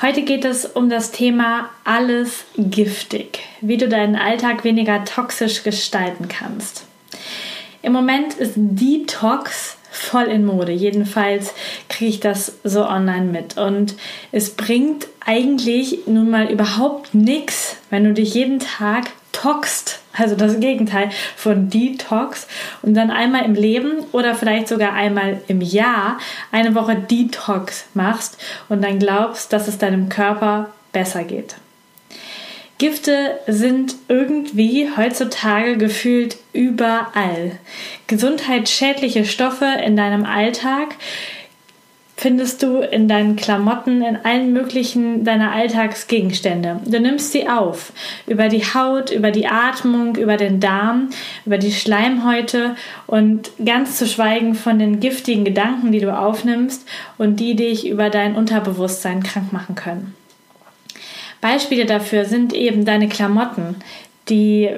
Heute geht es um das Thema alles giftig, wie du deinen Alltag weniger toxisch gestalten kannst. Im Moment ist Detox voll in Mode. Jedenfalls kriege ich das so online mit. Und es bringt eigentlich nun mal überhaupt nichts, wenn du dich jeden Tag toxt, also das Gegenteil von Detox, und dann einmal im Leben oder vielleicht sogar einmal im Jahr eine Woche Detox machst und dann glaubst, dass es deinem Körper besser geht. Gifte sind irgendwie heutzutage gefühlt überall. Gesundheitsschädliche Stoffe in deinem Alltag findest du in deinen Klamotten, in allen möglichen deiner Alltagsgegenstände. Du nimmst sie auf. Über die Haut, über die Atmung, über den Darm, über die Schleimhäute und ganz zu schweigen von den giftigen Gedanken, die du aufnimmst und die dich über dein Unterbewusstsein krank machen können. Beispiele dafür sind eben deine Klamotten, die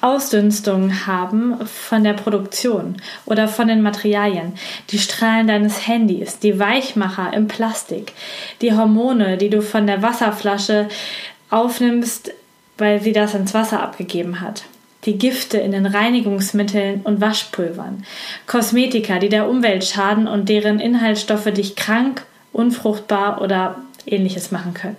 Ausdünstungen haben von der Produktion oder von den Materialien, die Strahlen deines Handys, die Weichmacher im Plastik, die Hormone, die du von der Wasserflasche aufnimmst, weil sie das ins Wasser abgegeben hat. Die Gifte in den Reinigungsmitteln und Waschpulvern, Kosmetika, die der Umwelt schaden und deren Inhaltsstoffe dich krank, unfruchtbar oder ähnliches machen können.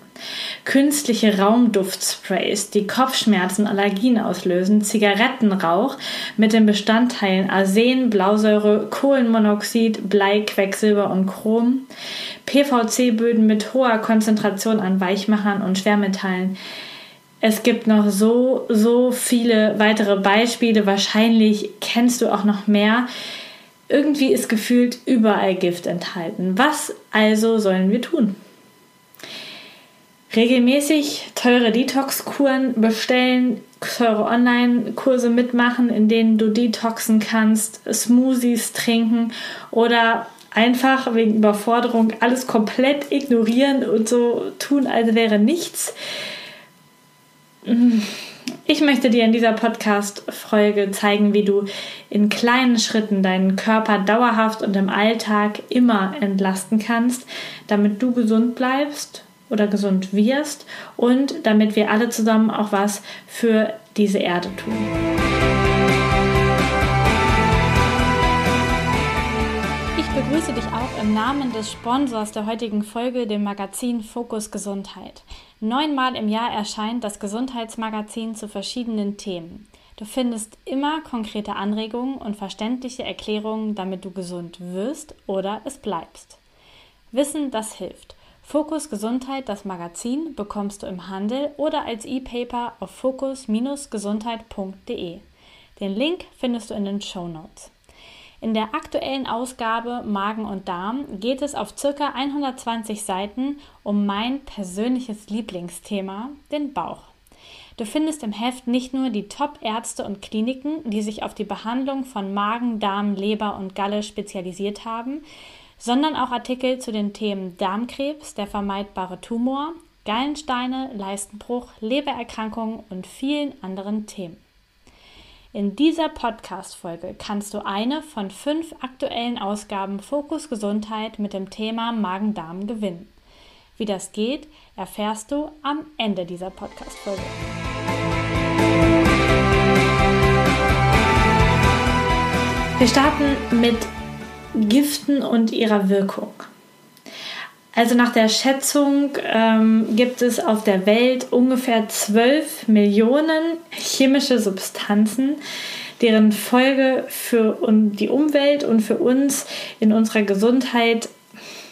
Künstliche Raumduftsprays, die Kopfschmerzen, Allergien auslösen, Zigarettenrauch mit den Bestandteilen Arsen, Blausäure, Kohlenmonoxid, Blei, Quecksilber und Chrom, PVC-Böden mit hoher Konzentration an Weichmachern und Schwermetallen. Es gibt noch so, so viele weitere Beispiele. Wahrscheinlich kennst du auch noch mehr. Irgendwie ist gefühlt überall Gift enthalten. Was also sollen wir tun? Regelmäßig teure Detox-Kuren bestellen, teure Online-Kurse mitmachen, in denen du detoxen kannst, Smoothies trinken oder einfach wegen Überforderung alles komplett ignorieren und so tun, als wäre nichts. Ich möchte dir in dieser Podcast-Folge zeigen, wie du in kleinen Schritten deinen Körper dauerhaft und im Alltag immer entlasten kannst, damit du gesund bleibst oder gesund wirst und damit wir alle zusammen auch was für diese Erde tun. Ich begrüße dich auch im Namen des Sponsors der heutigen Folge, dem Magazin Fokus Gesundheit. Neunmal im Jahr erscheint das Gesundheitsmagazin zu verschiedenen Themen. Du findest immer konkrete Anregungen und verständliche Erklärungen, damit du gesund wirst oder es bleibst. Wissen, das hilft. Fokus Gesundheit, das Magazin, bekommst du im Handel oder als E-Paper auf fokus-gesundheit.de. Den Link findest du in den Show Notes. In der aktuellen Ausgabe Magen und Darm geht es auf ca. 120 Seiten um mein persönliches Lieblingsthema, den Bauch. Du findest im Heft nicht nur die Top-Ärzte und Kliniken, die sich auf die Behandlung von Magen, Darm, Leber und Galle spezialisiert haben, sondern auch Artikel zu den Themen Darmkrebs, der vermeidbare Tumor, Gallensteine, Leistenbruch, Lebererkrankungen und vielen anderen Themen. In dieser Podcast-Folge kannst du eine von fünf aktuellen Ausgaben Fokus Gesundheit mit dem Thema Magen-Darm gewinnen. Wie das geht, erfährst du am Ende dieser Podcast-Folge. Wir starten mit Giften und ihrer Wirkung. Also nach der Schätzung ähm, gibt es auf der Welt ungefähr 12 Millionen chemische Substanzen, deren Folge für die Umwelt und für uns in unserer Gesundheit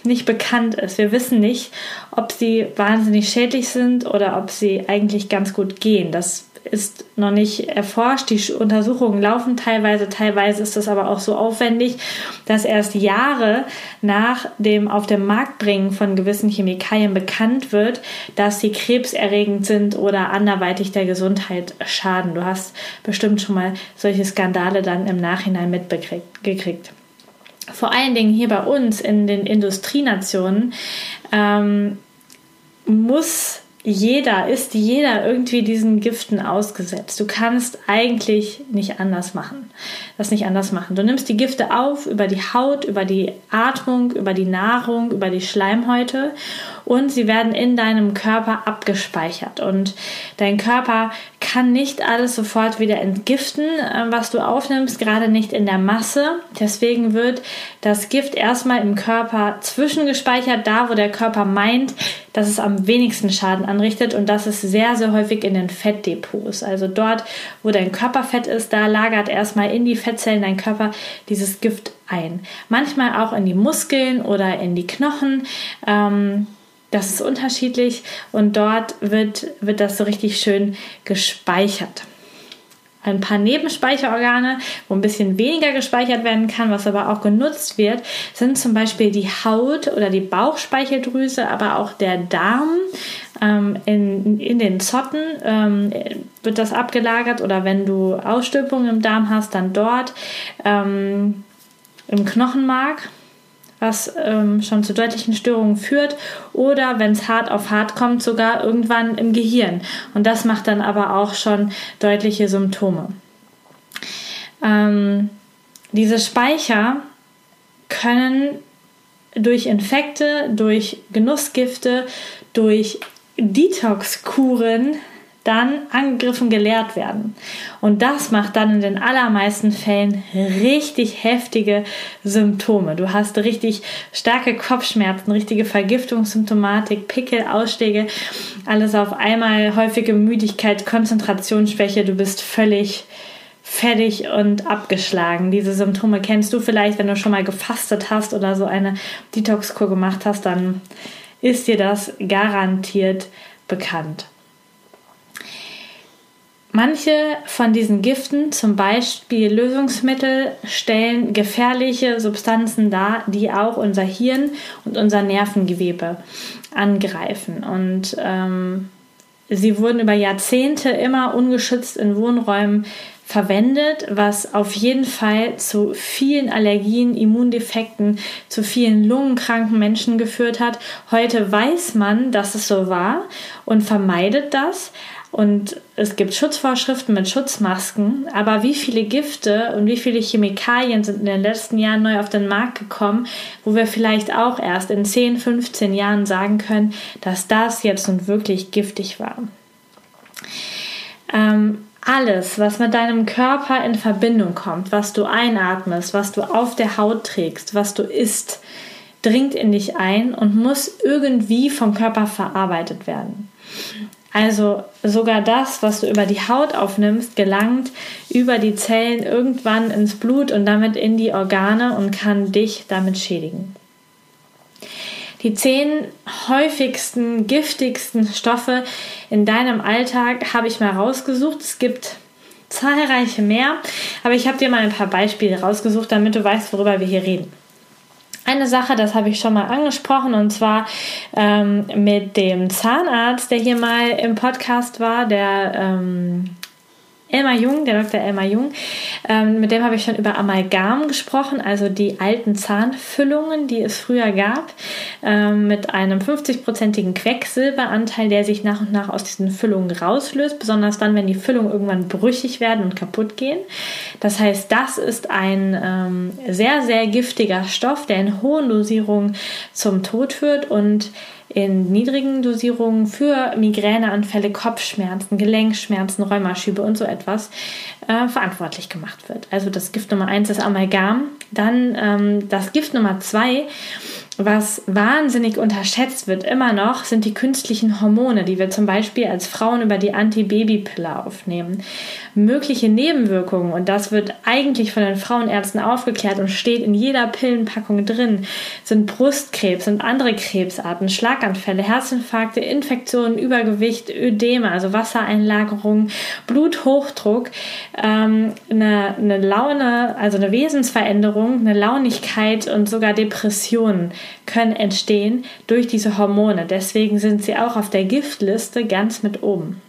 nicht bekannt ist. Wir wissen nicht, ob sie wahnsinnig schädlich sind oder ob sie eigentlich ganz gut gehen. Das ist noch nicht erforscht. Die Untersuchungen laufen teilweise, teilweise ist das aber auch so aufwendig, dass erst Jahre nach dem auf den Markt bringen von gewissen Chemikalien bekannt wird, dass sie krebserregend sind oder anderweitig der Gesundheit schaden. Du hast bestimmt schon mal solche Skandale dann im Nachhinein mitgekriegt. Vor allen Dingen hier bei uns in den Industrienationen ähm, muss jeder, ist jeder irgendwie diesen Giften ausgesetzt. Du kannst eigentlich nicht anders machen. Das nicht anders machen. Du nimmst die Gifte auf über die Haut, über die Atmung, über die Nahrung, über die Schleimhäute und sie werden in deinem Körper abgespeichert. Und dein Körper kann nicht alles sofort wieder entgiften, äh, was du aufnimmst, gerade nicht in der Masse. Deswegen wird das Gift erstmal im Körper zwischengespeichert, da wo der Körper meint, dass es am wenigsten Schaden anrichtet. Und das ist sehr, sehr häufig in den Fettdepots. Also dort, wo dein Körperfett ist, da lagert erstmal in die Fettzellen dein Körper dieses Gift ein. Manchmal auch in die Muskeln oder in die Knochen. Ähm, das ist unterschiedlich und dort wird, wird das so richtig schön gespeichert. Ein paar Nebenspeicherorgane, wo ein bisschen weniger gespeichert werden kann, was aber auch genutzt wird, sind zum Beispiel die Haut oder die Bauchspeicheldrüse, aber auch der Darm. Ähm, in, in den Zotten ähm, wird das abgelagert oder wenn du Ausstülpungen im Darm hast, dann dort ähm, im Knochenmark was ähm, schon zu deutlichen Störungen führt oder wenn es hart auf hart kommt, sogar irgendwann im Gehirn. Und das macht dann aber auch schon deutliche Symptome. Ähm, diese Speicher können durch Infekte, durch Genussgifte, durch Detox-Kuren dann angegriffen gelehrt werden. Und das macht dann in den allermeisten Fällen richtig heftige Symptome. Du hast richtig starke Kopfschmerzen, richtige Vergiftungssymptomatik, Pickel, Ausschläge, alles auf einmal, häufige Müdigkeit, Konzentrationsschwäche, du bist völlig fertig und abgeschlagen. Diese Symptome kennst du vielleicht, wenn du schon mal gefastet hast oder so eine Detox-Kur gemacht hast, dann ist dir das garantiert bekannt. Manche von diesen Giften, zum Beispiel Lösungsmittel, stellen gefährliche Substanzen dar, die auch unser Hirn und unser Nervengewebe angreifen. Und ähm, sie wurden über Jahrzehnte immer ungeschützt in Wohnräumen verwendet, was auf jeden Fall zu vielen Allergien, Immundefekten, zu vielen lungenkranken Menschen geführt hat. Heute weiß man, dass es so war und vermeidet das. Und es gibt Schutzvorschriften mit Schutzmasken, aber wie viele Gifte und wie viele Chemikalien sind in den letzten Jahren neu auf den Markt gekommen, wo wir vielleicht auch erst in 10, 15 Jahren sagen können, dass das jetzt nun wirklich giftig war. Ähm, alles, was mit deinem Körper in Verbindung kommt, was du einatmest, was du auf der Haut trägst, was du isst, dringt in dich ein und muss irgendwie vom Körper verarbeitet werden. Also sogar das, was du über die Haut aufnimmst, gelangt über die Zellen irgendwann ins Blut und damit in die Organe und kann dich damit schädigen. Die zehn häufigsten, giftigsten Stoffe in deinem Alltag habe ich mal rausgesucht. Es gibt zahlreiche mehr, aber ich habe dir mal ein paar Beispiele rausgesucht, damit du weißt, worüber wir hier reden. Eine Sache, das habe ich schon mal angesprochen, und zwar ähm, mit dem Zahnarzt, der hier mal im Podcast war, der ähm, Elmar Jung, der Dr. Elmar Jung, ähm, mit dem habe ich schon über Amalgam gesprochen, also die alten Zahnfüllungen, die es früher gab, ähm, mit einem 50-prozentigen Quecksilberanteil, der sich nach und nach aus diesen Füllungen rauslöst, besonders dann, wenn die Füllungen irgendwann brüchig werden und kaputt gehen. Das heißt, das ist ein ähm, sehr, sehr giftiger Stoff, der in hohen Dosierungen zum Tod führt und in niedrigen Dosierungen für Migräneanfälle, Kopfschmerzen, Gelenkschmerzen, Rheumaschübe und so etwas äh, verantwortlich gemacht wird. Also das Gift Nummer eins ist Amalgam. Dann ähm, das Gift Nummer zwei was wahnsinnig unterschätzt wird immer noch, sind die künstlichen Hormone, die wir zum Beispiel als Frauen über die Antibabypille aufnehmen. Mögliche Nebenwirkungen, und das wird eigentlich von den Frauenärzten aufgeklärt und steht in jeder Pillenpackung drin, sind Brustkrebs und andere Krebsarten, Schlaganfälle, Herzinfarkte, Infektionen, Übergewicht, Ödeme, also Wassereinlagerung, Bluthochdruck, ähm, eine, eine Laune, also eine Wesensveränderung, eine Launigkeit und sogar Depressionen können entstehen durch diese Hormone. Deswegen sind sie auch auf der Giftliste ganz mit oben.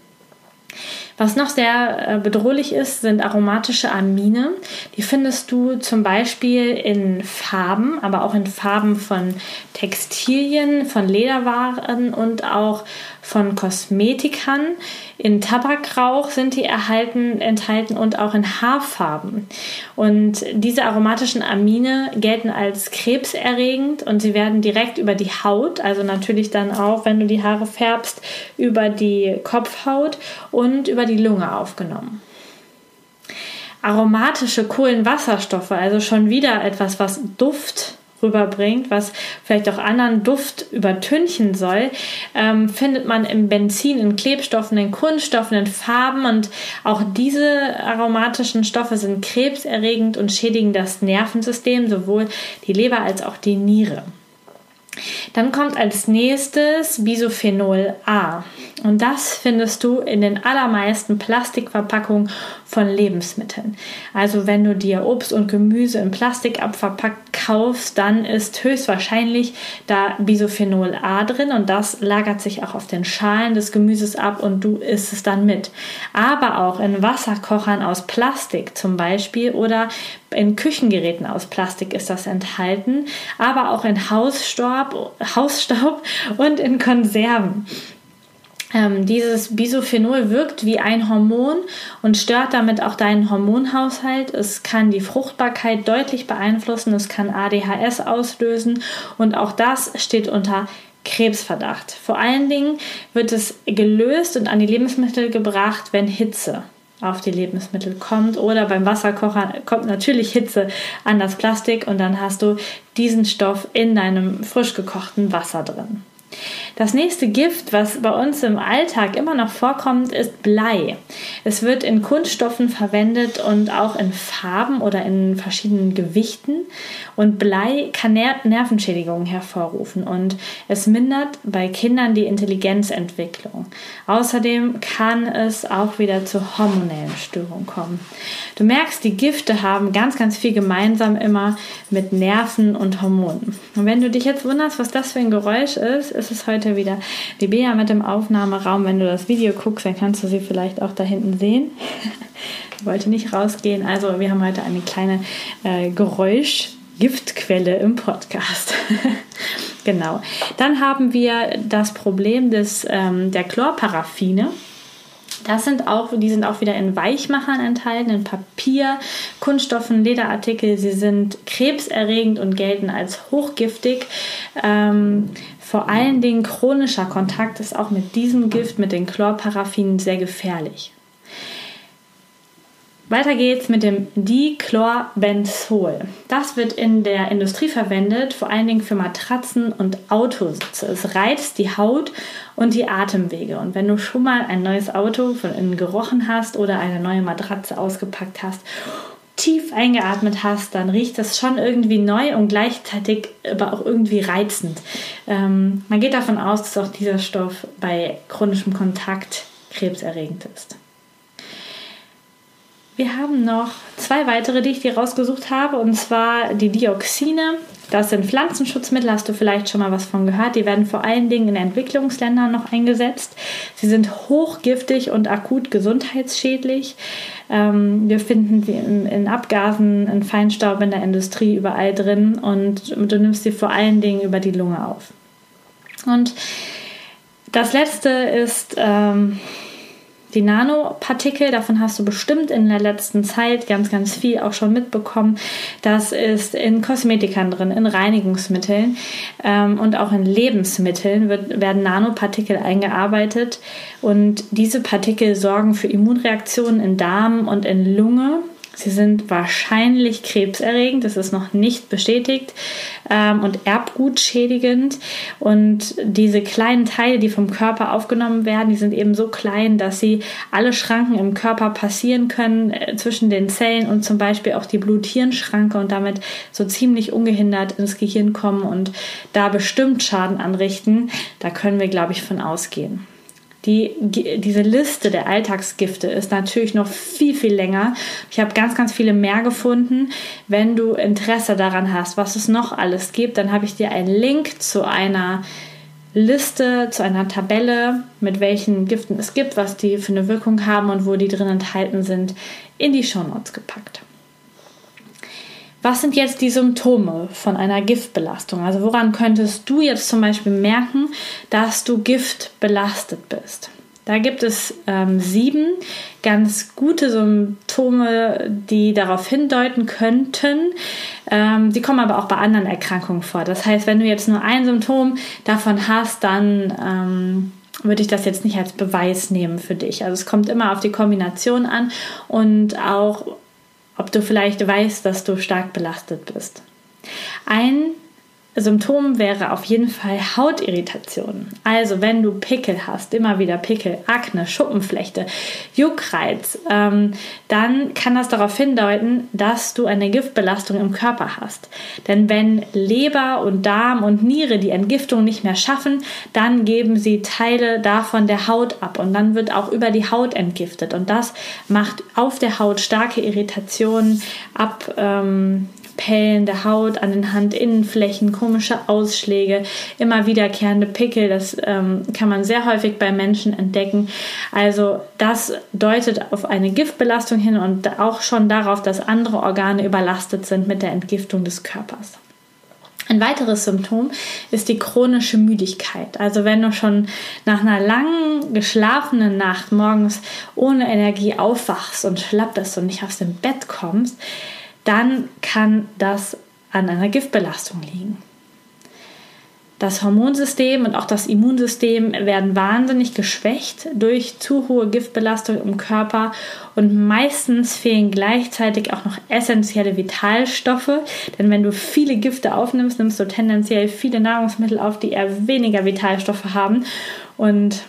Was noch sehr äh, bedrohlich ist, sind aromatische Amine. Die findest du zum Beispiel in Farben, aber auch in Farben von Textilien, von Lederwaren und auch von Kosmetikern. In Tabakrauch sind die erhalten, enthalten und auch in Haarfarben. Und diese aromatischen Amine gelten als krebserregend und sie werden direkt über die Haut, also natürlich dann auch, wenn du die Haare färbst, über die Kopfhaut und über die Lunge aufgenommen aromatische Kohlenwasserstoffe, also schon wieder etwas, was Duft rüberbringt, was vielleicht auch anderen Duft übertünchen soll, ähm, findet man im Benzin, in Klebstoffen, in Kunststoffen, in Farben und auch diese aromatischen Stoffe sind krebserregend und schädigen das Nervensystem, sowohl die Leber als auch die Niere. Dann kommt als nächstes Bisophenol A. Und das findest du in den allermeisten Plastikverpackungen von Lebensmitteln. Also wenn du dir Obst und Gemüse in Plastik abverpackt kaufst, dann ist höchstwahrscheinlich da Bisophenol A drin und das lagert sich auch auf den Schalen des Gemüses ab und du isst es dann mit. Aber auch in Wasserkochern aus Plastik zum Beispiel oder in Küchengeräten aus Plastik ist das enthalten, aber auch in Hausstaub, Hausstaub und in Konserven. Ähm, dieses Bisophenol wirkt wie ein Hormon und stört damit auch deinen Hormonhaushalt. Es kann die Fruchtbarkeit deutlich beeinflussen, es kann ADHS auslösen und auch das steht unter Krebsverdacht. Vor allen Dingen wird es gelöst und an die Lebensmittel gebracht, wenn Hitze auf die Lebensmittel kommt oder beim Wasserkocher kommt natürlich Hitze an das Plastik und dann hast du diesen Stoff in deinem frisch gekochten Wasser drin. Das nächste Gift, was bei uns im Alltag immer noch vorkommt, ist Blei. Es wird in Kunststoffen verwendet und auch in Farben oder in verschiedenen Gewichten. Und Blei kann Ner Nervenschädigungen hervorrufen und es mindert bei Kindern die Intelligenzentwicklung. Außerdem kann es auch wieder zu hormonellen Störungen kommen. Du merkst, die Gifte haben ganz, ganz viel gemeinsam immer mit Nerven und Hormonen. Und wenn du dich jetzt wunderst, was das für ein Geräusch ist, ist es heute wieder die Bea mit dem Aufnahmeraum. Wenn du das Video guckst, dann kannst du sie vielleicht auch da hinten sehen. ich wollte nicht rausgehen. Also wir haben heute eine kleine äh, Geräusch-Giftquelle im Podcast. genau. Dann haben wir das Problem des, ähm, der Chlorparaffine. Das sind auch, die sind auch wieder in Weichmachern enthalten, in Papier, Kunststoffen, Lederartikel. Sie sind krebserregend und gelten als hochgiftig. Ähm, vor allen Dingen chronischer Kontakt ist auch mit diesem Gift, mit den Chlorparaffinen, sehr gefährlich. Weiter geht's mit dem Dichlorbenzol. Das wird in der Industrie verwendet, vor allen Dingen für Matratzen und Autositze. Es reizt die Haut und die Atemwege. Und wenn du schon mal ein neues Auto von innen gerochen hast oder eine neue Matratze ausgepackt hast, tief eingeatmet hast, dann riecht das schon irgendwie neu und gleichzeitig aber auch irgendwie reizend. Ähm, man geht davon aus, dass auch dieser Stoff bei chronischem Kontakt krebserregend ist. Wir haben noch zwei weitere, die ich dir rausgesucht habe, und zwar die Dioxine. Das sind Pflanzenschutzmittel, hast du vielleicht schon mal was von gehört. Die werden vor allen Dingen in Entwicklungsländern noch eingesetzt. Sie sind hochgiftig und akut gesundheitsschädlich. Ähm, wir finden sie in, in, Abgasen, in Feinstaub in der Industrie überall drin und du nimmst sie vor allen Dingen über die Lunge auf. Und das letzte ist ähm, die Nanopartikel, davon hast du bestimmt in der letzten Zeit ganz, ganz viel auch schon mitbekommen. Das ist in Kosmetikern drin, in Reinigungsmitteln ähm, und auch in Lebensmitteln wird, werden Nanopartikel eingearbeitet. Und diese Partikel sorgen für Immunreaktionen in Darm und in Lunge Sie sind wahrscheinlich krebserregend, das ist noch nicht bestätigt ähm, und erbgutschädigend. Und diese kleinen Teile, die vom Körper aufgenommen werden, die sind eben so klein, dass sie alle Schranken im Körper passieren können äh, zwischen den Zellen und zum Beispiel auch die Blut-Hirn-Schranke und damit so ziemlich ungehindert ins Gehirn kommen und da bestimmt Schaden anrichten. Da können wir, glaube ich, von ausgehen. Die, diese Liste der Alltagsgifte ist natürlich noch viel, viel länger. Ich habe ganz, ganz viele mehr gefunden. Wenn du Interesse daran hast, was es noch alles gibt, dann habe ich dir einen Link zu einer Liste, zu einer Tabelle, mit welchen Giften es gibt, was die für eine Wirkung haben und wo die drin enthalten sind, in die Shownotes gepackt. Was sind jetzt die Symptome von einer Giftbelastung? Also woran könntest du jetzt zum Beispiel merken, dass du giftbelastet bist? Da gibt es ähm, sieben ganz gute Symptome, die darauf hindeuten könnten. Ähm, die kommen aber auch bei anderen Erkrankungen vor. Das heißt, wenn du jetzt nur ein Symptom davon hast, dann ähm, würde ich das jetzt nicht als Beweis nehmen für dich. Also es kommt immer auf die Kombination an und auch ob du vielleicht weißt, dass du stark belastet bist. Ein Symptom wäre auf jeden Fall Hautirritation. Also wenn du Pickel hast, immer wieder Pickel, Akne, Schuppenflechte, Juckreiz, ähm, dann kann das darauf hindeuten, dass du eine Giftbelastung im Körper hast. Denn wenn Leber und Darm und Niere die Entgiftung nicht mehr schaffen, dann geben sie Teile davon der Haut ab und dann wird auch über die Haut entgiftet und das macht auf der Haut starke Irritationen ab. Ähm, Pellen der Haut, an den Handinnenflächen, komische Ausschläge, immer wiederkehrende Pickel. Das ähm, kann man sehr häufig bei Menschen entdecken. Also das deutet auf eine Giftbelastung hin und auch schon darauf, dass andere Organe überlastet sind mit der Entgiftung des Körpers. Ein weiteres Symptom ist die chronische Müdigkeit. Also wenn du schon nach einer langen geschlafenen Nacht morgens ohne Energie aufwachst und schlapp bist und nicht aus dem Bett kommst, dann kann das an einer Giftbelastung liegen. Das Hormonsystem und auch das Immunsystem werden wahnsinnig geschwächt durch zu hohe Giftbelastung im Körper und meistens fehlen gleichzeitig auch noch essentielle Vitalstoffe, denn wenn du viele Gifte aufnimmst, nimmst du tendenziell viele Nahrungsmittel auf, die eher weniger Vitalstoffe haben und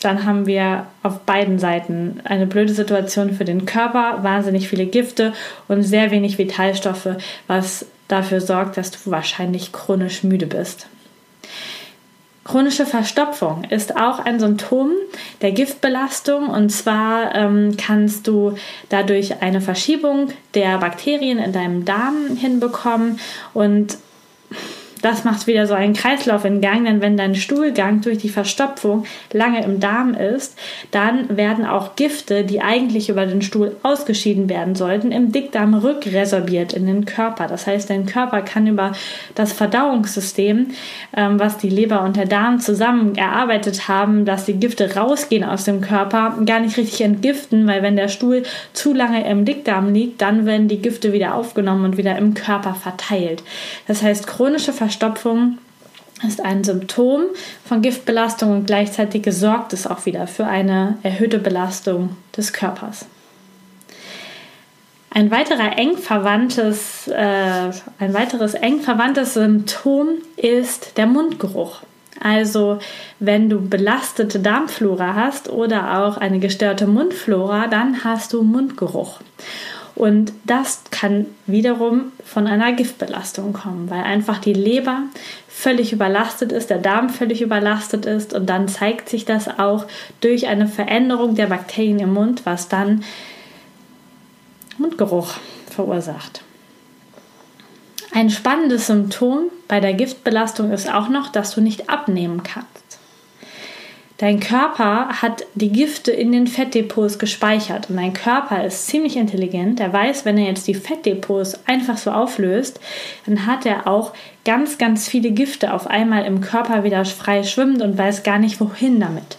dann haben wir auf beiden Seiten eine blöde Situation für den Körper, wahnsinnig viele Gifte und sehr wenig Vitalstoffe, was dafür sorgt, dass du wahrscheinlich chronisch müde bist. Chronische Verstopfung ist auch ein Symptom der Giftbelastung und zwar ähm, kannst du dadurch eine Verschiebung der Bakterien in deinem Darm hinbekommen und das macht wieder so einen Kreislauf in Gang, denn wenn dein Stuhlgang durch die Verstopfung lange im Darm ist, dann werden auch Gifte, die eigentlich über den Stuhl ausgeschieden werden sollten, im Dickdarm rückresorbiert in den Körper. Das heißt, dein Körper kann über das Verdauungssystem, ähm, was die Leber und der Darm zusammen erarbeitet haben, dass die Gifte rausgehen aus dem Körper, gar nicht richtig entgiften, weil wenn der Stuhl zu lange im Dickdarm liegt, dann werden die Gifte wieder aufgenommen und wieder im Körper verteilt. Das heißt, chronische Verstopfung Verstopfung ist ein Symptom von Giftbelastung und gleichzeitig sorgt es auch wieder für eine erhöhte Belastung des Körpers. Ein, weiterer eng verwandtes, äh, ein weiteres eng verwandtes Symptom ist der Mundgeruch. Also wenn du belastete Darmflora hast oder auch eine gestörte Mundflora, dann hast du Mundgeruch. Und das kann wiederum von einer Giftbelastung kommen, weil einfach die Leber völlig überlastet ist, der Darm völlig überlastet ist und dann zeigt sich das auch durch eine Veränderung der Bakterien im Mund, was dann Mundgeruch verursacht. Ein spannendes Symptom bei der Giftbelastung ist auch noch, dass du nicht abnehmen kannst. Dein Körper hat die Gifte in den Fettdepots gespeichert und dein Körper ist ziemlich intelligent. Er weiß, wenn er jetzt die Fettdepots einfach so auflöst, dann hat er auch ganz, ganz viele Gifte auf einmal im Körper wieder frei schwimmend und weiß gar nicht wohin damit.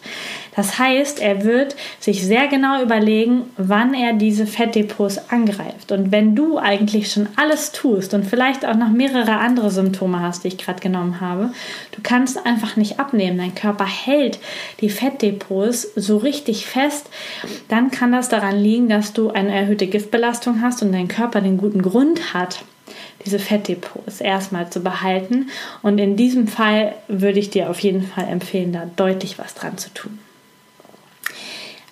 Das heißt, er wird sich sehr genau überlegen, wann er diese Fettdepots angreift. Und wenn du eigentlich schon alles tust und vielleicht auch noch mehrere andere Symptome hast, die ich gerade genommen habe, du kannst einfach nicht abnehmen. Dein Körper hält die Fettdepots so richtig fest, dann kann das daran liegen, dass du eine erhöhte Giftbelastung hast und dein Körper den guten Grund hat, diese Fettdepots erstmal zu behalten. Und in diesem Fall würde ich dir auf jeden Fall empfehlen, da deutlich was dran zu tun.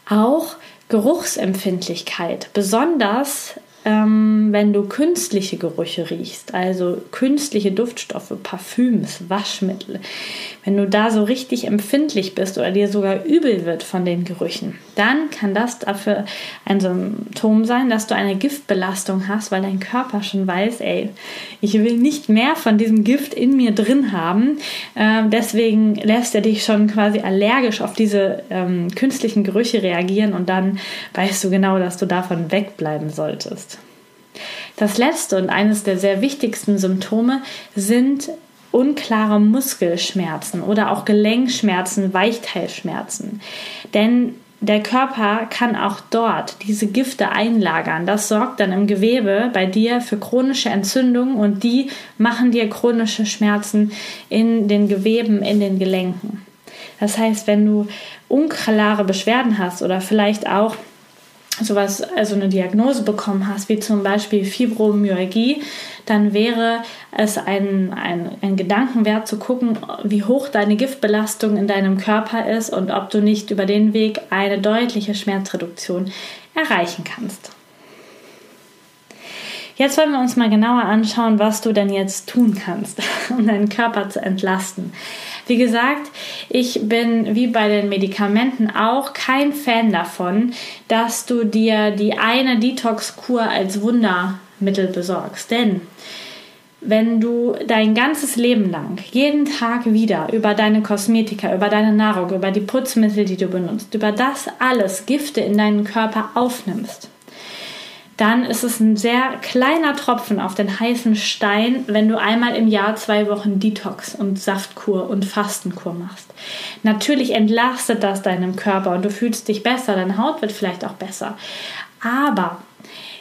Auch Geruchsempfindlichkeit, besonders ähm, wenn du künstliche Gerüche riechst, also künstliche Duftstoffe, Parfüms, Waschmittel, wenn du da so richtig empfindlich bist oder dir sogar übel wird von den Gerüchen, dann kann das dafür ein Symptom sein, dass du eine Giftbelastung hast, weil dein Körper schon weiß, ey, ich will nicht mehr von diesem Gift in mir drin haben. Äh, deswegen lässt er dich schon quasi allergisch auf diese ähm, künstlichen Gerüche reagieren und dann weißt du genau, dass du davon wegbleiben solltest. Das letzte und eines der sehr wichtigsten Symptome sind unklare Muskelschmerzen oder auch Gelenkschmerzen, Weichteilschmerzen. Denn der Körper kann auch dort diese Gifte einlagern. Das sorgt dann im Gewebe bei dir für chronische Entzündungen und die machen dir chronische Schmerzen in den Geweben, in den Gelenken. Das heißt, wenn du unklare Beschwerden hast oder vielleicht auch sowas, also eine Diagnose bekommen hast, wie zum Beispiel Fibromyalgie, dann wäre es ein, ein, ein Gedankenwert zu gucken, wie hoch deine Giftbelastung in deinem Körper ist und ob du nicht über den Weg eine deutliche Schmerzreduktion erreichen kannst. Jetzt wollen wir uns mal genauer anschauen, was du denn jetzt tun kannst, um deinen Körper zu entlasten. Wie gesagt, ich bin wie bei den Medikamenten auch kein Fan davon, dass du dir die eine Detox-Kur als Wundermittel besorgst. Denn wenn du dein ganzes Leben lang jeden Tag wieder über deine Kosmetika, über deine Nahrung, über die Putzmittel, die du benutzt, über das alles Gifte in deinen Körper aufnimmst, dann ist es ein sehr kleiner Tropfen auf den heißen Stein, wenn du einmal im Jahr zwei Wochen Detox und Saftkur und Fastenkur machst. Natürlich entlastet das deinem Körper und du fühlst dich besser, deine Haut wird vielleicht auch besser. Aber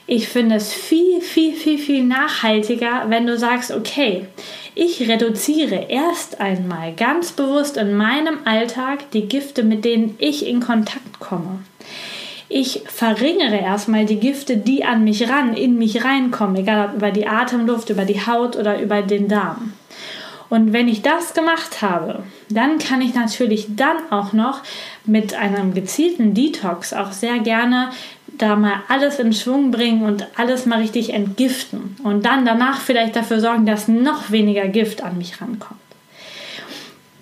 ich finde es viel, viel, viel, viel nachhaltiger, wenn du sagst, okay, ich reduziere erst einmal ganz bewusst in meinem Alltag die Gifte, mit denen ich in Kontakt komme. Ich verringere erstmal die Gifte, die an mich ran, in mich reinkommen, egal ob über die Atemluft, über die Haut oder über den Darm. Und wenn ich das gemacht habe, dann kann ich natürlich dann auch noch mit einem gezielten Detox auch sehr gerne da mal alles in Schwung bringen und alles mal richtig entgiften. Und dann danach vielleicht dafür sorgen, dass noch weniger Gift an mich rankommt.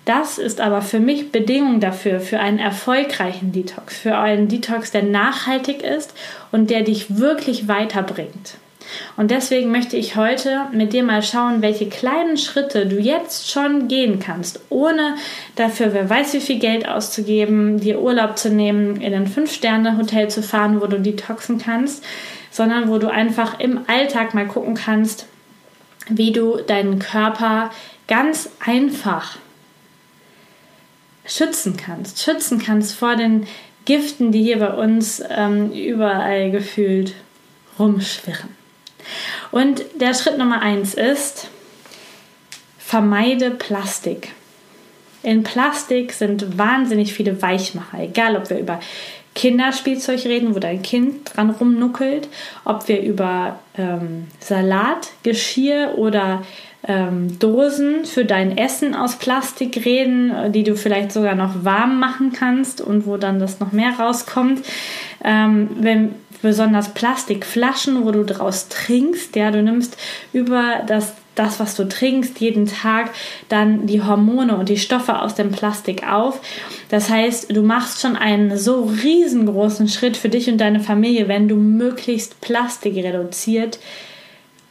Das ist aber für mich Bedingung dafür, für einen erfolgreichen Detox, für einen Detox, der nachhaltig ist und der dich wirklich weiterbringt. Und deswegen möchte ich heute mit dir mal schauen, welche kleinen Schritte du jetzt schon gehen kannst, ohne dafür wer weiß wie viel Geld auszugeben, dir Urlaub zu nehmen, in ein Fünf-Sterne-Hotel zu fahren, wo du detoxen kannst, sondern wo du einfach im Alltag mal gucken kannst, wie du deinen Körper ganz einfach schützen kannst. Schützen kannst vor den Giften, die hier bei uns ähm, überall gefühlt rumschwirren. Und der Schritt Nummer eins ist, vermeide Plastik. In Plastik sind wahnsinnig viele Weichmacher, egal ob wir über Kinderspielzeug reden, wo dein Kind dran rumnuckelt, ob wir über ähm, Salat, Geschirr oder ähm, Dosen für dein Essen aus Plastik reden, äh, die du vielleicht sogar noch warm machen kannst und wo dann das noch mehr rauskommt. Ähm, wenn besonders Plastikflaschen, wo du draus trinkst, ja, du nimmst über das das, was du trinkst, jeden Tag dann die Hormone und die Stoffe aus dem Plastik auf. Das heißt, du machst schon einen so riesengroßen Schritt für dich und deine Familie, wenn du möglichst Plastik reduziert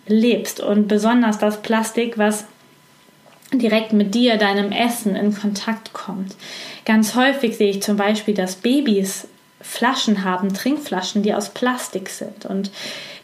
lebst und besonders das Plastik, was direkt mit dir, deinem Essen in Kontakt kommt. Ganz häufig sehe ich zum Beispiel, dass Babys Flaschen haben, Trinkflaschen, die aus Plastik sind. Und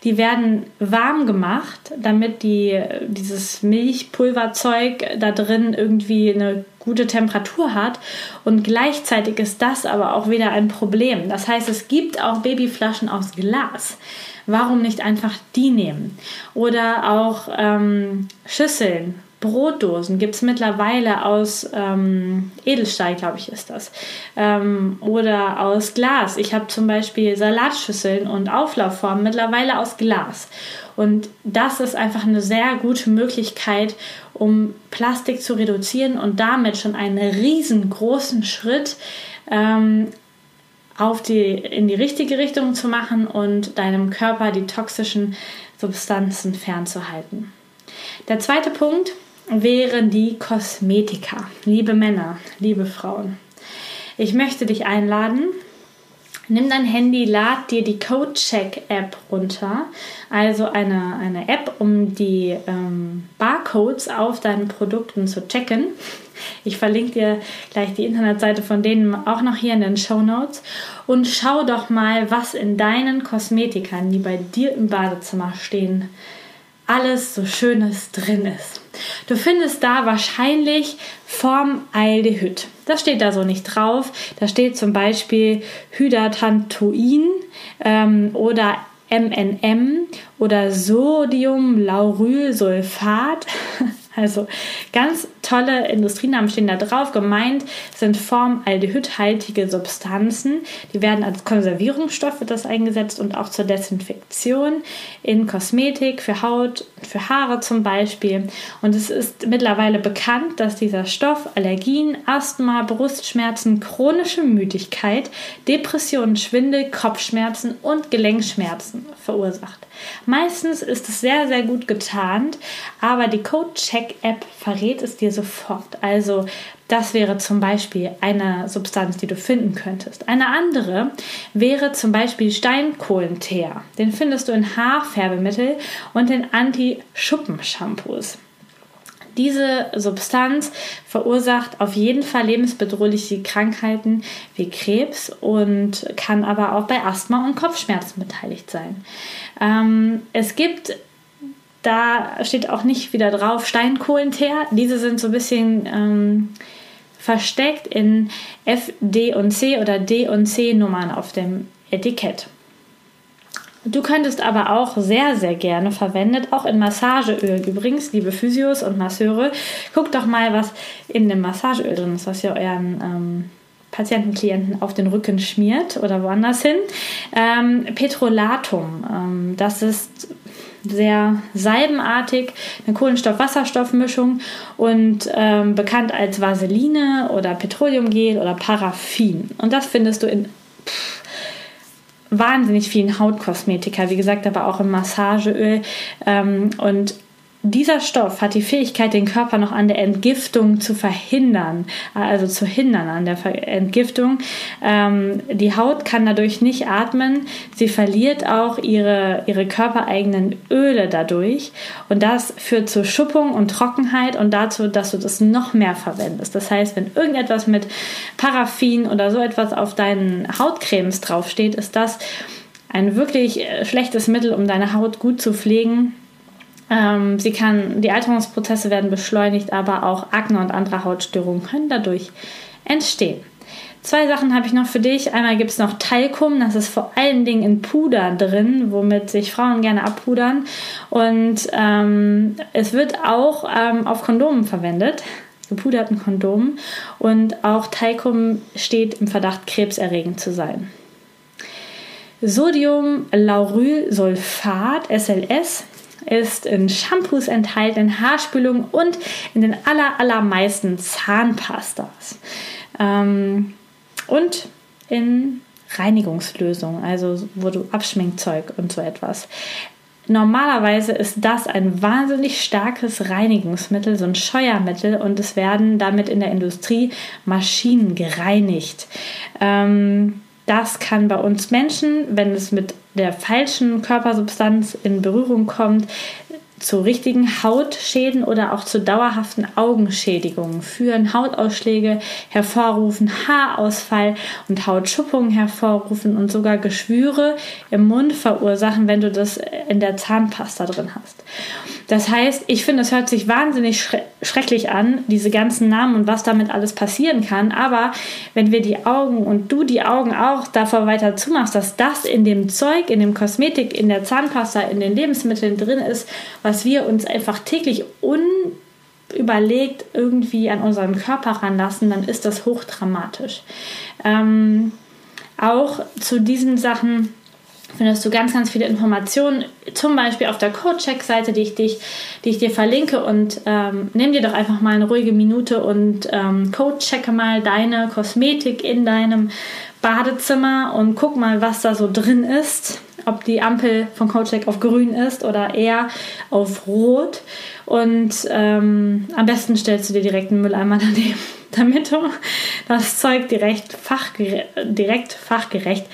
Die werden warm gemacht, damit die, dieses Milchpulverzeug da drin irgendwie eine gute Temperatur hat. Und gleichzeitig ist das aber auch wieder ein Problem. Das heißt, es gibt auch Babyflaschen aus Glas. Warum nicht einfach die nehmen? Oder auch ähm, Schüsseln, Brotdosen gibt es mittlerweile aus ähm, Edelstahl, glaube ich, ist das. Ähm, oder aus Glas. Ich habe zum Beispiel Salatschüsseln und Auflaufformen mittlerweile aus Glas. Und das ist einfach eine sehr gute Möglichkeit, um Plastik zu reduzieren und damit schon einen riesengroßen Schritt ähm, auf die, in die richtige Richtung zu machen und deinem Körper die toxischen Substanzen fernzuhalten. Der zweite Punkt wären die Kosmetika. Liebe Männer, liebe Frauen, ich möchte dich einladen. Nimm dein Handy, lad dir die CodeCheck-App runter, also eine, eine App, um die ähm, Barcodes auf deinen Produkten zu checken. Ich verlinke dir gleich die Internetseite von denen auch noch hier in den Show Notes. Und schau doch mal, was in deinen Kosmetikern, die bei dir im Badezimmer stehen, alles so Schönes drin ist. Du findest da wahrscheinlich Formaldehyd. Das steht da so nicht drauf. Da steht zum Beispiel Hydatantoin ähm, oder MNM oder Sodiumlaurylsulfat. Also ganz tolle Industrienamen stehen da drauf. Gemeint sind formaldehydhaltige Substanzen. Die werden als Konservierungsstoff wird das eingesetzt und auch zur Desinfektion in Kosmetik, für Haut, für Haare zum Beispiel. Und es ist mittlerweile bekannt, dass dieser Stoff Allergien, Asthma, Brustschmerzen, chronische Müdigkeit, Depressionen, Schwindel, Kopfschmerzen und Gelenkschmerzen verursacht. Meistens ist es sehr, sehr gut getarnt, aber die Code-Check-App verrät es dir sofort. Also das wäre zum Beispiel eine Substanz, die du finden könntest. Eine andere wäre zum Beispiel Steinkohlenteer. Den findest du in Haarfärbemittel und in Anti-Schuppen-Shampoos. Diese Substanz verursacht auf jeden Fall lebensbedrohliche Krankheiten wie Krebs und kann aber auch bei Asthma und Kopfschmerzen beteiligt sein. Ähm, es gibt da steht auch nicht wieder drauf Steinkohlenteer. Diese sind so ein bisschen ähm, versteckt in F, D und C oder D und C Nummern auf dem Etikett. Du könntest aber auch sehr, sehr gerne verwendet, auch in Massageöl übrigens, liebe Physios und Masseure, guckt doch mal, was in dem Massageöl drin ist, was ihr euren ähm, Patienten, Klienten auf den Rücken schmiert oder woanders hin. Ähm, Petrolatum, ähm, das ist sehr salbenartig, eine Kohlenstoff-Wasserstoff-Mischung und ähm, bekannt als Vaseline oder Petroleumgel oder Paraffin. Und das findest du in pff, wahnsinnig vielen Hautkosmetika, wie gesagt, aber auch im Massageöl. Ähm, und dieser Stoff hat die Fähigkeit, den Körper noch an der Entgiftung zu verhindern, also zu hindern an der Entgiftung. Ähm, die Haut kann dadurch nicht atmen. Sie verliert auch ihre, ihre körpereigenen Öle dadurch. Und das führt zur Schuppung und Trockenheit und dazu, dass du das noch mehr verwendest. Das heißt, wenn irgendetwas mit Paraffin oder so etwas auf deinen Hautcremes draufsteht, ist das ein wirklich äh, schlechtes Mittel, um deine Haut gut zu pflegen ähm, sie kann, die Alterungsprozesse werden beschleunigt, aber auch Akne und andere Hautstörungen können dadurch entstehen. Zwei Sachen habe ich noch für dich. Einmal gibt es noch Talkum, das ist vor allen Dingen in Puder drin, womit sich Frauen gerne abpudern. Und ähm, es wird auch ähm, auf Kondomen verwendet, gepuderten Kondomen. Und auch Talkum steht im Verdacht, krebserregend zu sein. Sodiumlaurylsulfat, SLS, ist in Shampoos enthalten, in Haarspülungen und in den aller, allermeisten Zahnpastas. Ähm, und in Reinigungslösungen, also wo du Abschminkzeug und so etwas. Normalerweise ist das ein wahnsinnig starkes Reinigungsmittel, so ein Scheuermittel, und es werden damit in der Industrie Maschinen gereinigt. Ähm, das kann bei uns Menschen, wenn es mit der falschen Körpersubstanz in Berührung kommt, zu richtigen Hautschäden oder auch zu dauerhaften Augenschädigungen führen, Hautausschläge hervorrufen, Haarausfall und Hautschuppungen hervorrufen und sogar Geschwüre im Mund verursachen, wenn du das in der Zahnpasta drin hast. Das heißt, ich finde, es hört sich wahnsinnig schre schrecklich an, diese ganzen Namen und was damit alles passieren kann. Aber wenn wir die Augen und du die Augen auch davor weiter zumachst, dass das in dem Zeug, in dem Kosmetik, in der Zahnpasta, in den Lebensmitteln drin ist, was wir uns einfach täglich unüberlegt irgendwie an unseren Körper ranlassen, dann ist das hochdramatisch. Ähm, auch zu diesen Sachen findest du ganz, ganz viele Informationen, zum Beispiel auf der Codecheck-Seite, die, ich dich, die ich dir verlinke. Und ähm, nimm dir doch einfach mal eine ruhige Minute und ähm, codechecke mal deine Kosmetik in deinem Badezimmer und guck mal, was da so drin ist. Ob die Ampel von Codecheck auf grün ist oder eher auf rot. Und ähm, am besten stellst du dir direkt einen Mülleimer daneben, damit du das Zeug direkt, fachgere direkt fachgerecht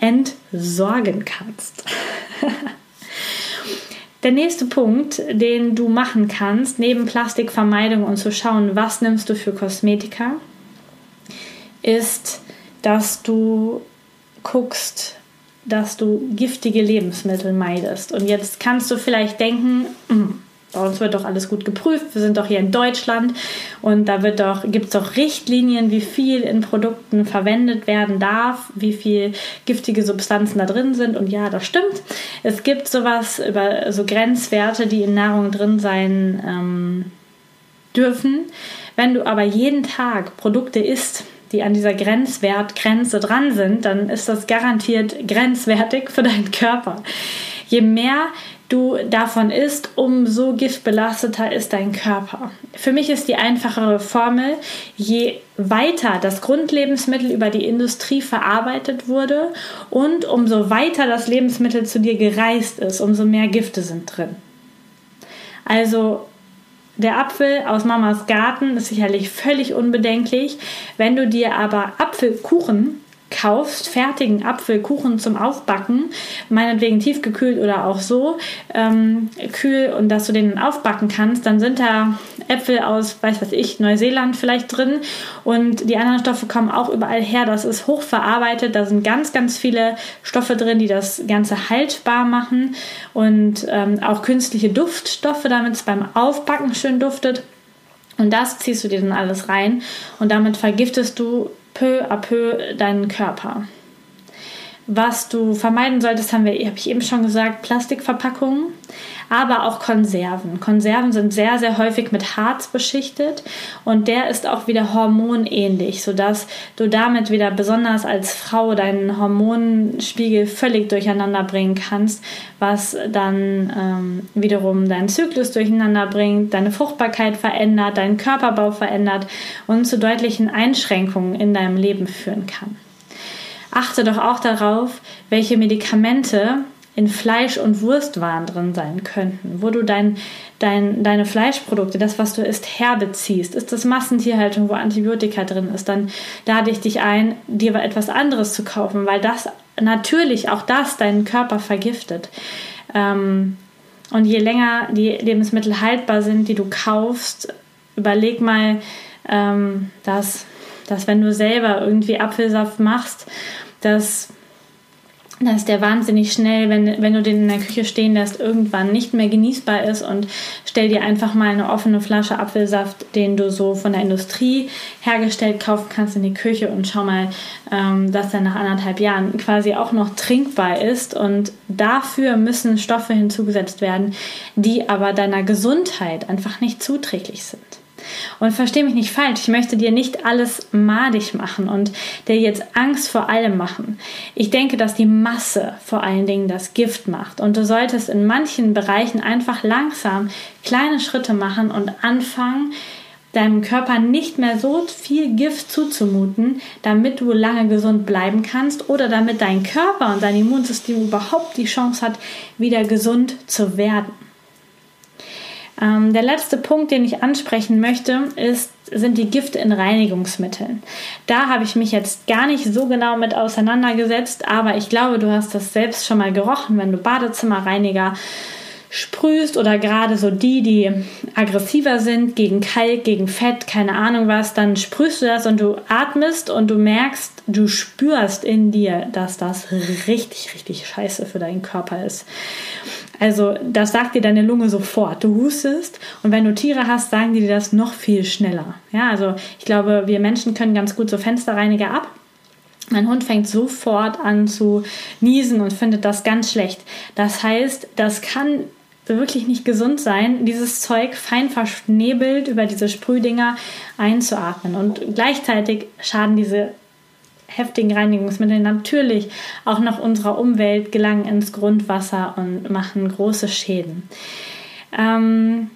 entsorgen kannst. Der nächste Punkt, den du machen kannst, neben Plastikvermeidung und zu schauen, was nimmst du für Kosmetika, ist, dass du guckst, dass du giftige Lebensmittel meidest. Und jetzt kannst du vielleicht denken, hm, bei uns wird doch alles gut geprüft. Wir sind doch hier in Deutschland und da doch, gibt es doch Richtlinien, wie viel in Produkten verwendet werden darf, wie viel giftige Substanzen da drin sind. Und ja, das stimmt. Es gibt sowas über so Grenzwerte, die in Nahrung drin sein ähm, dürfen. Wenn du aber jeden Tag Produkte isst, die an dieser Grenzwertgrenze dran sind, dann ist das garantiert grenzwertig für deinen Körper. Je mehr du davon isst, umso giftbelasteter ist dein Körper. Für mich ist die einfachere Formel, je weiter das Grundlebensmittel über die Industrie verarbeitet wurde und umso weiter das Lebensmittel zu dir gereist ist, umso mehr Gifte sind drin. Also der Apfel aus Mamas Garten ist sicherlich völlig unbedenklich. Wenn du dir aber Apfelkuchen kaufst, fertigen Apfelkuchen zum Aufbacken, meinetwegen tiefgekühlt oder auch so, ähm, kühl und dass du den aufbacken kannst, dann sind da Äpfel aus, weiß was ich, Neuseeland vielleicht drin und die anderen Stoffe kommen auch überall her. Das ist hochverarbeitet, da sind ganz, ganz viele Stoffe drin, die das Ganze haltbar machen und ähm, auch künstliche Duftstoffe, damit es beim Aufbacken schön duftet. Und das ziehst du dir dann alles rein und damit vergiftest du peu à peu deinen Körper. Was du vermeiden solltest, haben wir, habe ich eben schon gesagt, Plastikverpackungen, aber auch Konserven. Konserven sind sehr, sehr häufig mit Harz beschichtet und der ist auch wieder hormonähnlich, sodass du damit wieder besonders als Frau deinen Hormonspiegel völlig durcheinander bringen kannst, was dann ähm, wiederum deinen Zyklus durcheinander bringt, deine Fruchtbarkeit verändert, deinen Körperbau verändert und zu deutlichen Einschränkungen in deinem Leben führen kann achte doch auch darauf, welche Medikamente in Fleisch- und Wurstwaren drin sein könnten, wo du dein, dein, deine Fleischprodukte, das, was du isst, herbeziehst. Ist das Massentierhaltung, wo Antibiotika drin ist, dann lade ich dich ein, dir etwas anderes zu kaufen, weil das natürlich auch das deinen Körper vergiftet. Ähm, und je länger die Lebensmittel haltbar sind, die du kaufst, überleg mal, ähm, dass, dass wenn du selber irgendwie Apfelsaft machst dass, dass der wahnsinnig schnell, wenn, wenn du den in der Küche stehen lässt, irgendwann nicht mehr genießbar ist und stell dir einfach mal eine offene Flasche Apfelsaft, den du so von der Industrie hergestellt kaufen kannst in die Küche und schau mal, ähm, dass der nach anderthalb Jahren quasi auch noch trinkbar ist und dafür müssen Stoffe hinzugesetzt werden, die aber deiner Gesundheit einfach nicht zuträglich sind. Und verstehe mich nicht falsch, ich möchte dir nicht alles madig machen und dir jetzt Angst vor allem machen. Ich denke, dass die Masse vor allen Dingen das Gift macht und du solltest in manchen Bereichen einfach langsam kleine Schritte machen und anfangen, deinem Körper nicht mehr so viel Gift zuzumuten, damit du lange gesund bleiben kannst oder damit dein Körper und dein Immunsystem überhaupt die Chance hat, wieder gesund zu werden. Ähm, der letzte Punkt, den ich ansprechen möchte, ist, sind die Gifte in Reinigungsmitteln. Da habe ich mich jetzt gar nicht so genau mit auseinandergesetzt, aber ich glaube, du hast das selbst schon mal gerochen, wenn du Badezimmerreiniger sprühst oder gerade so die, die aggressiver sind gegen Kalk, gegen Fett, keine Ahnung was, dann sprühst du das und du atmest und du merkst, du spürst in dir, dass das richtig, richtig scheiße für deinen Körper ist. Also das sagt dir deine Lunge sofort. Du hustest und wenn du Tiere hast, sagen die dir das noch viel schneller. Ja, also ich glaube, wir Menschen können ganz gut so Fensterreiniger ab. Mein Hund fängt sofort an zu niesen und findet das ganz schlecht. Das heißt, das kann wirklich nicht gesund sein, dieses Zeug fein verschnebelt über diese Sprühdinger einzuatmen. Und gleichzeitig schaden diese heftigen Reinigungsmittel natürlich auch noch unserer Umwelt, gelangen ins Grundwasser und machen große Schäden. Ähm,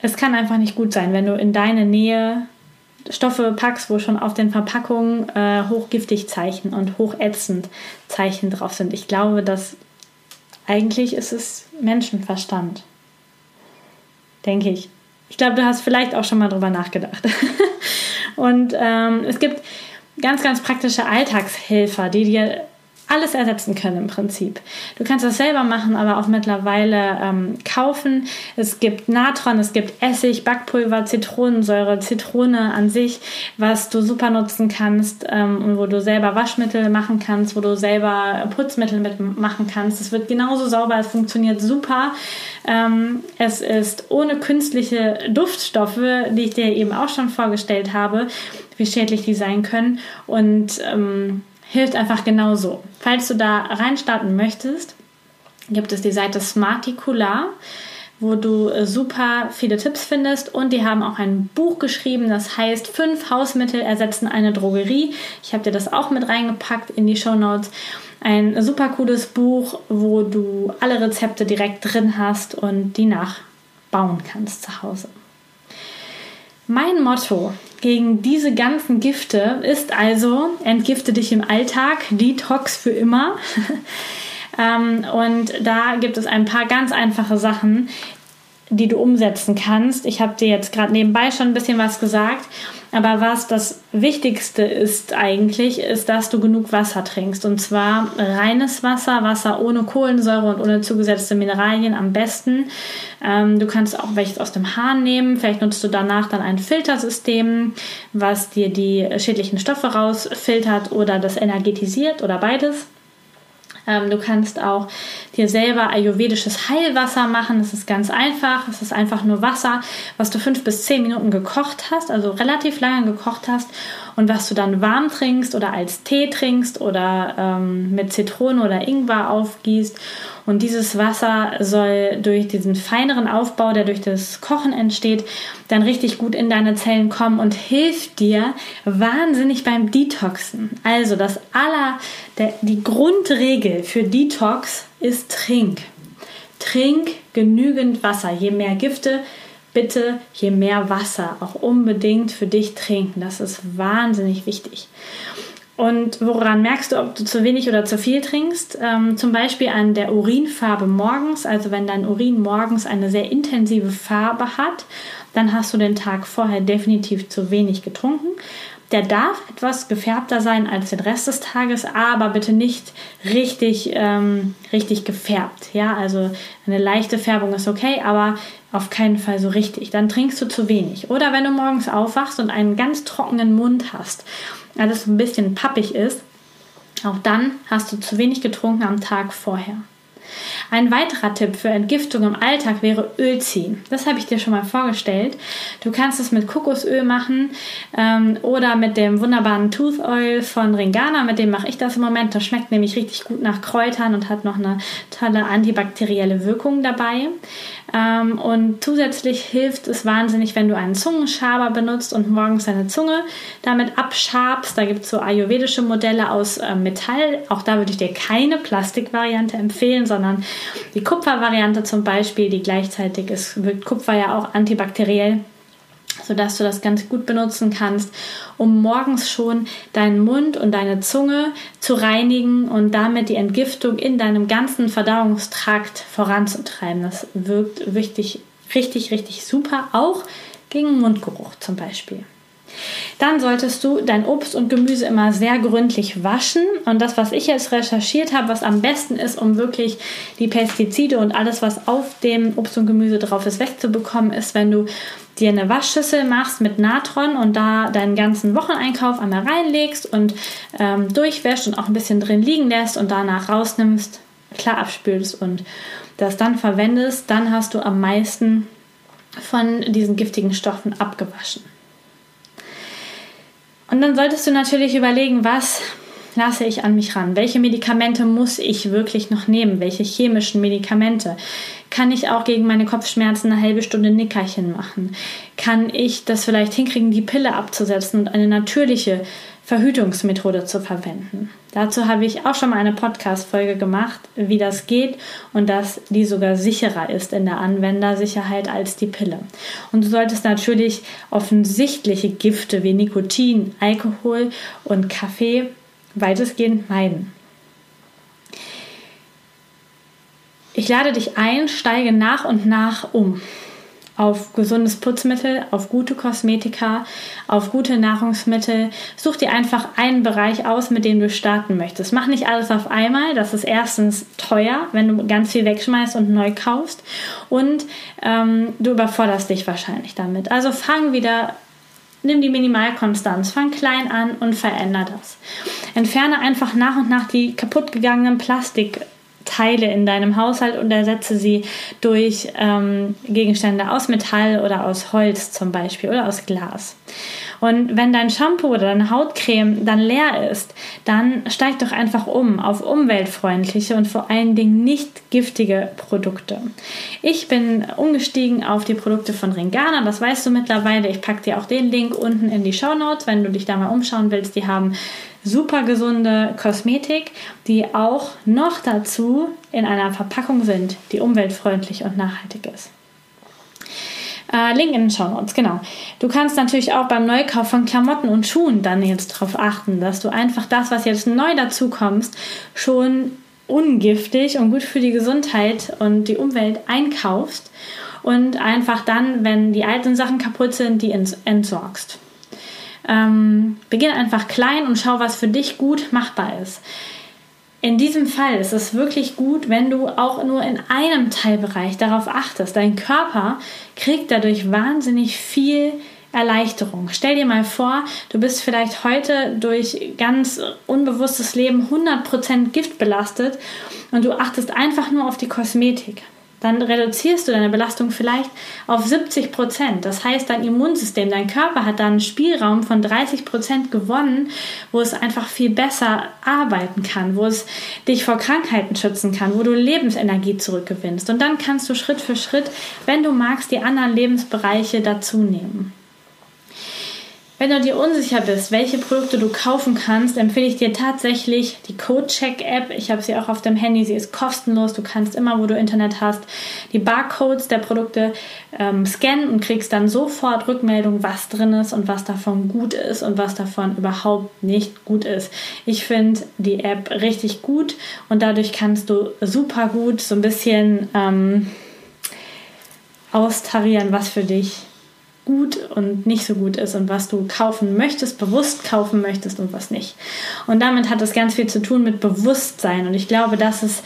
es kann einfach nicht gut sein, wenn du in deine Nähe Stoffe packst, wo schon auf den Verpackungen äh, hochgiftig Zeichen und hochätzend Zeichen drauf sind. Ich glaube, dass eigentlich ist es Menschenverstand. Denke ich. Ich glaube, du hast vielleicht auch schon mal drüber nachgedacht. und ähm, es gibt ganz, ganz praktische Alltagshelfer, die dir alles ersetzen können im Prinzip. Du kannst das selber machen, aber auch mittlerweile ähm, kaufen. Es gibt Natron, es gibt Essig, Backpulver, Zitronensäure, Zitrone an sich, was du super nutzen kannst ähm, und wo du selber Waschmittel machen kannst, wo du selber Putzmittel mitmachen kannst. Es wird genauso sauber, es funktioniert super. Ähm, es ist ohne künstliche Duftstoffe, die ich dir eben auch schon vorgestellt habe, wie schädlich die sein können. Und ähm, hilft einfach genauso. Falls du da reinstarten möchtest, gibt es die Seite Smarticular, wo du äh, super viele Tipps findest und die haben auch ein Buch geschrieben, das heißt Fünf Hausmittel ersetzen eine Drogerie. Ich habe dir das auch mit reingepackt in die Show Notes. Ein super cooles Buch, wo du alle Rezepte direkt drin hast und die nachbauen kannst zu Hause. Mein Motto gegen diese ganzen Gifte ist also, entgifte dich im Alltag, Detox für immer. ähm, und da gibt es ein paar ganz einfache Sachen, die du umsetzen kannst. Ich habe dir jetzt gerade nebenbei schon ein bisschen was gesagt, aber was das Wichtigste ist eigentlich, ist, dass du genug Wasser trinkst. Und zwar reines Wasser, Wasser ohne Kohlensäure und ohne zugesetzte Mineralien am besten. Ähm, du kannst auch welches aus dem Hahn nehmen. Vielleicht nutzt du danach dann ein Filtersystem, was dir die schädlichen Stoffe rausfiltert oder das energetisiert oder beides. Ähm, du kannst auch dir selber ayurvedisches Heilwasser machen. Das ist ganz einfach. Es ist einfach nur Wasser, was du fünf bis zehn Minuten gekocht hast, also relativ lange gekocht hast und was du dann warm trinkst oder als Tee trinkst oder ähm, mit Zitrone oder Ingwer aufgießt. Und dieses Wasser soll durch diesen feineren Aufbau, der durch das Kochen entsteht, dann richtig gut in deine Zellen kommen und hilft dir wahnsinnig beim Detoxen. Also das aller, der, die Grundregel für Detox ist trink. Trink genügend Wasser. Je mehr Gifte, bitte je mehr Wasser auch unbedingt für dich trinken. Das ist wahnsinnig wichtig. Und woran merkst du, ob du zu wenig oder zu viel trinkst? Ähm, zum Beispiel an der Urinfarbe morgens. Also wenn dein Urin morgens eine sehr intensive Farbe hat, dann hast du den Tag vorher definitiv zu wenig getrunken. Der darf etwas gefärbter sein als den Rest des Tages, aber bitte nicht richtig, ähm, richtig gefärbt. Ja, also eine leichte Färbung ist okay, aber auf keinen Fall so richtig. Dann trinkst du zu wenig. Oder wenn du morgens aufwachst und einen ganz trockenen Mund hast, alles ein bisschen pappig ist, auch dann hast du zu wenig getrunken am Tag vorher. Ein weiterer Tipp für Entgiftung im Alltag wäre Öl ziehen. Das habe ich dir schon mal vorgestellt. Du kannst es mit Kokosöl machen ähm, oder mit dem wunderbaren Tooth Oil von Ringana. Mit dem mache ich das im Moment. Das schmeckt nämlich richtig gut nach Kräutern und hat noch eine tolle antibakterielle Wirkung dabei. Ähm, und zusätzlich hilft es wahnsinnig, wenn du einen Zungenschaber benutzt und morgens deine Zunge damit abschabst. Da gibt es so ayurvedische Modelle aus äh, Metall. Auch da würde ich dir keine Plastikvariante empfehlen, sondern die Kupfervariante zum Beispiel, die gleichzeitig ist, wirkt Kupfer ja auch antibakteriell sodass du das ganz gut benutzen kannst, um morgens schon deinen Mund und deine Zunge zu reinigen und damit die Entgiftung in deinem ganzen Verdauungstrakt voranzutreiben. Das wirkt richtig, richtig, richtig super, auch gegen Mundgeruch zum Beispiel. Dann solltest du dein Obst und Gemüse immer sehr gründlich waschen. Und das, was ich jetzt recherchiert habe, was am besten ist, um wirklich die Pestizide und alles, was auf dem Obst und Gemüse drauf ist, wegzubekommen, ist, wenn du dir eine Waschschüssel machst mit Natron und da deinen ganzen Wocheneinkauf einmal reinlegst und ähm, durchwäscht und auch ein bisschen drin liegen lässt und danach rausnimmst, klar abspülst und das dann verwendest, dann hast du am meisten von diesen giftigen Stoffen abgewaschen. Und dann solltest du natürlich überlegen, was lasse ich an mich ran? Welche Medikamente muss ich wirklich noch nehmen? Welche chemischen Medikamente? Kann ich auch gegen meine Kopfschmerzen eine halbe Stunde Nickerchen machen? Kann ich das vielleicht hinkriegen, die Pille abzusetzen und eine natürliche Verhütungsmethode zu verwenden? Dazu habe ich auch schon mal eine Podcast-Folge gemacht, wie das geht und dass die sogar sicherer ist in der Anwendersicherheit als die Pille. Und du solltest natürlich offensichtliche Gifte wie Nikotin, Alkohol und Kaffee weitestgehend meiden. Ich lade dich ein, steige nach und nach um auf gesundes Putzmittel, auf gute Kosmetika, auf gute Nahrungsmittel. Such dir einfach einen Bereich aus, mit dem du starten möchtest. Mach nicht alles auf einmal. Das ist erstens teuer, wenn du ganz viel wegschmeißt und neu kaufst. Und ähm, du überforderst dich wahrscheinlich damit. Also fang wieder Nimm die Minimalkonstanz, fang klein an und veränder das. Entferne einfach nach und nach die kaputtgegangenen Plastik Teile in deinem Haushalt und ersetze sie durch ähm, Gegenstände aus Metall oder aus Holz zum Beispiel oder aus Glas. Und wenn dein Shampoo oder deine Hautcreme dann leer ist, dann steig doch einfach um auf umweltfreundliche und vor allen Dingen nicht giftige Produkte. Ich bin umgestiegen auf die Produkte von Ringana, das weißt du mittlerweile. Ich packe dir auch den Link unten in die Show Notes, wenn du dich da mal umschauen willst. Die haben super gesunde Kosmetik, die auch noch dazu in einer Verpackung sind, die umweltfreundlich und nachhaltig ist. Äh, Link in den Show Notes, genau. Du kannst natürlich auch beim Neukauf von Klamotten und Schuhen dann jetzt darauf achten, dass du einfach das, was jetzt neu dazu kommst, schon ungiftig und gut für die Gesundheit und die Umwelt einkaufst und einfach dann, wenn die alten Sachen kaputt sind, die entsorgst. Ähm, beginn einfach klein und schau, was für dich gut machbar ist. In diesem Fall ist es wirklich gut, wenn du auch nur in einem Teilbereich darauf achtest. Dein Körper kriegt dadurch wahnsinnig viel Erleichterung. Stell dir mal vor, du bist vielleicht heute durch ganz unbewusstes Leben 100% Gift belastet und du achtest einfach nur auf die Kosmetik dann reduzierst du deine Belastung vielleicht auf 70 Prozent. Das heißt, dein Immunsystem, dein Körper hat dann einen Spielraum von 30 Prozent gewonnen, wo es einfach viel besser arbeiten kann, wo es dich vor Krankheiten schützen kann, wo du Lebensenergie zurückgewinnst. Und dann kannst du Schritt für Schritt, wenn du magst, die anderen Lebensbereiche dazu nehmen. Wenn du dir unsicher bist, welche Produkte du kaufen kannst, empfehle ich dir tatsächlich die CodeCheck-App. Ich habe sie auch auf dem Handy. Sie ist kostenlos. Du kannst immer, wo du Internet hast, die Barcodes der Produkte ähm, scannen und kriegst dann sofort Rückmeldung, was drin ist und was davon gut ist und was davon überhaupt nicht gut ist. Ich finde die App richtig gut und dadurch kannst du super gut so ein bisschen ähm, austarieren, was für dich gut und nicht so gut ist und was du kaufen möchtest, bewusst kaufen möchtest und was nicht. Und damit hat es ganz viel zu tun mit Bewusstsein. Und ich glaube, das ist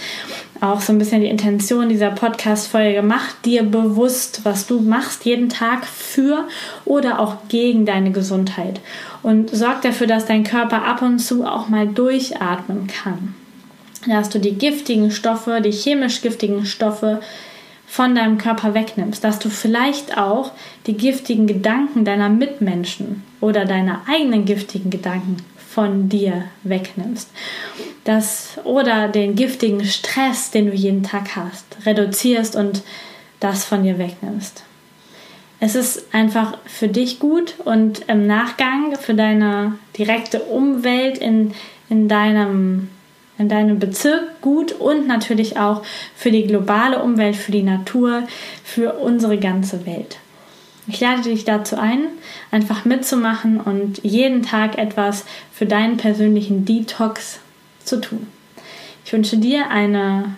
auch so ein bisschen die Intention dieser Podcast-Folge. Mach dir bewusst, was du machst jeden Tag für oder auch gegen deine Gesundheit. Und sorg dafür, dass dein Körper ab und zu auch mal durchatmen kann. Dass du die giftigen Stoffe, die chemisch giftigen Stoffe von deinem Körper wegnimmst, dass du vielleicht auch die giftigen Gedanken deiner Mitmenschen oder deine eigenen giftigen Gedanken von dir wegnimmst. Das, oder den giftigen Stress, den du jeden Tag hast, reduzierst und das von dir wegnimmst. Es ist einfach für dich gut und im Nachgang für deine direkte Umwelt in, in deinem in deinem Bezirk gut und natürlich auch für die globale Umwelt, für die Natur, für unsere ganze Welt. Ich lade dich dazu ein, einfach mitzumachen und jeden Tag etwas für deinen persönlichen Detox zu tun. Ich wünsche dir eine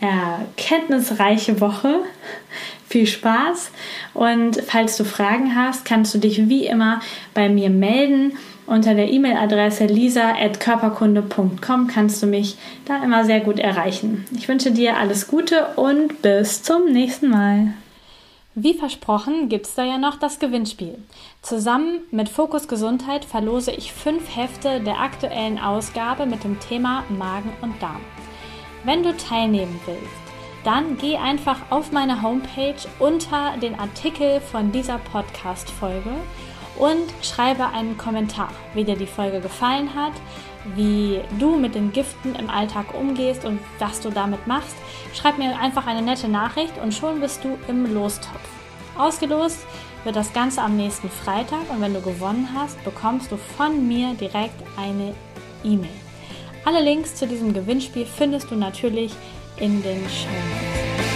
erkenntnisreiche Woche. Viel Spaß und falls du Fragen hast, kannst du dich wie immer bei mir melden. Unter der E-Mail-Adresse lisa.körperkunde.com kannst du mich da immer sehr gut erreichen. Ich wünsche dir alles Gute und bis zum nächsten Mal. Wie versprochen gibt es da ja noch das Gewinnspiel. Zusammen mit Fokus Gesundheit verlose ich fünf Hefte der aktuellen Ausgabe mit dem Thema Magen und Darm. Wenn du teilnehmen willst, dann geh einfach auf meine Homepage unter den Artikel von dieser Podcast-Folge und schreibe einen Kommentar, wie dir die Folge gefallen hat, wie du mit den Giften im Alltag umgehst und was du damit machst. Schreib mir einfach eine nette Nachricht und schon bist du im Lostopf. Ausgelost wird das Ganze am nächsten Freitag und wenn du gewonnen hast, bekommst du von mir direkt eine E-Mail. Alle Links zu diesem Gewinnspiel findest du natürlich in den Show Notes.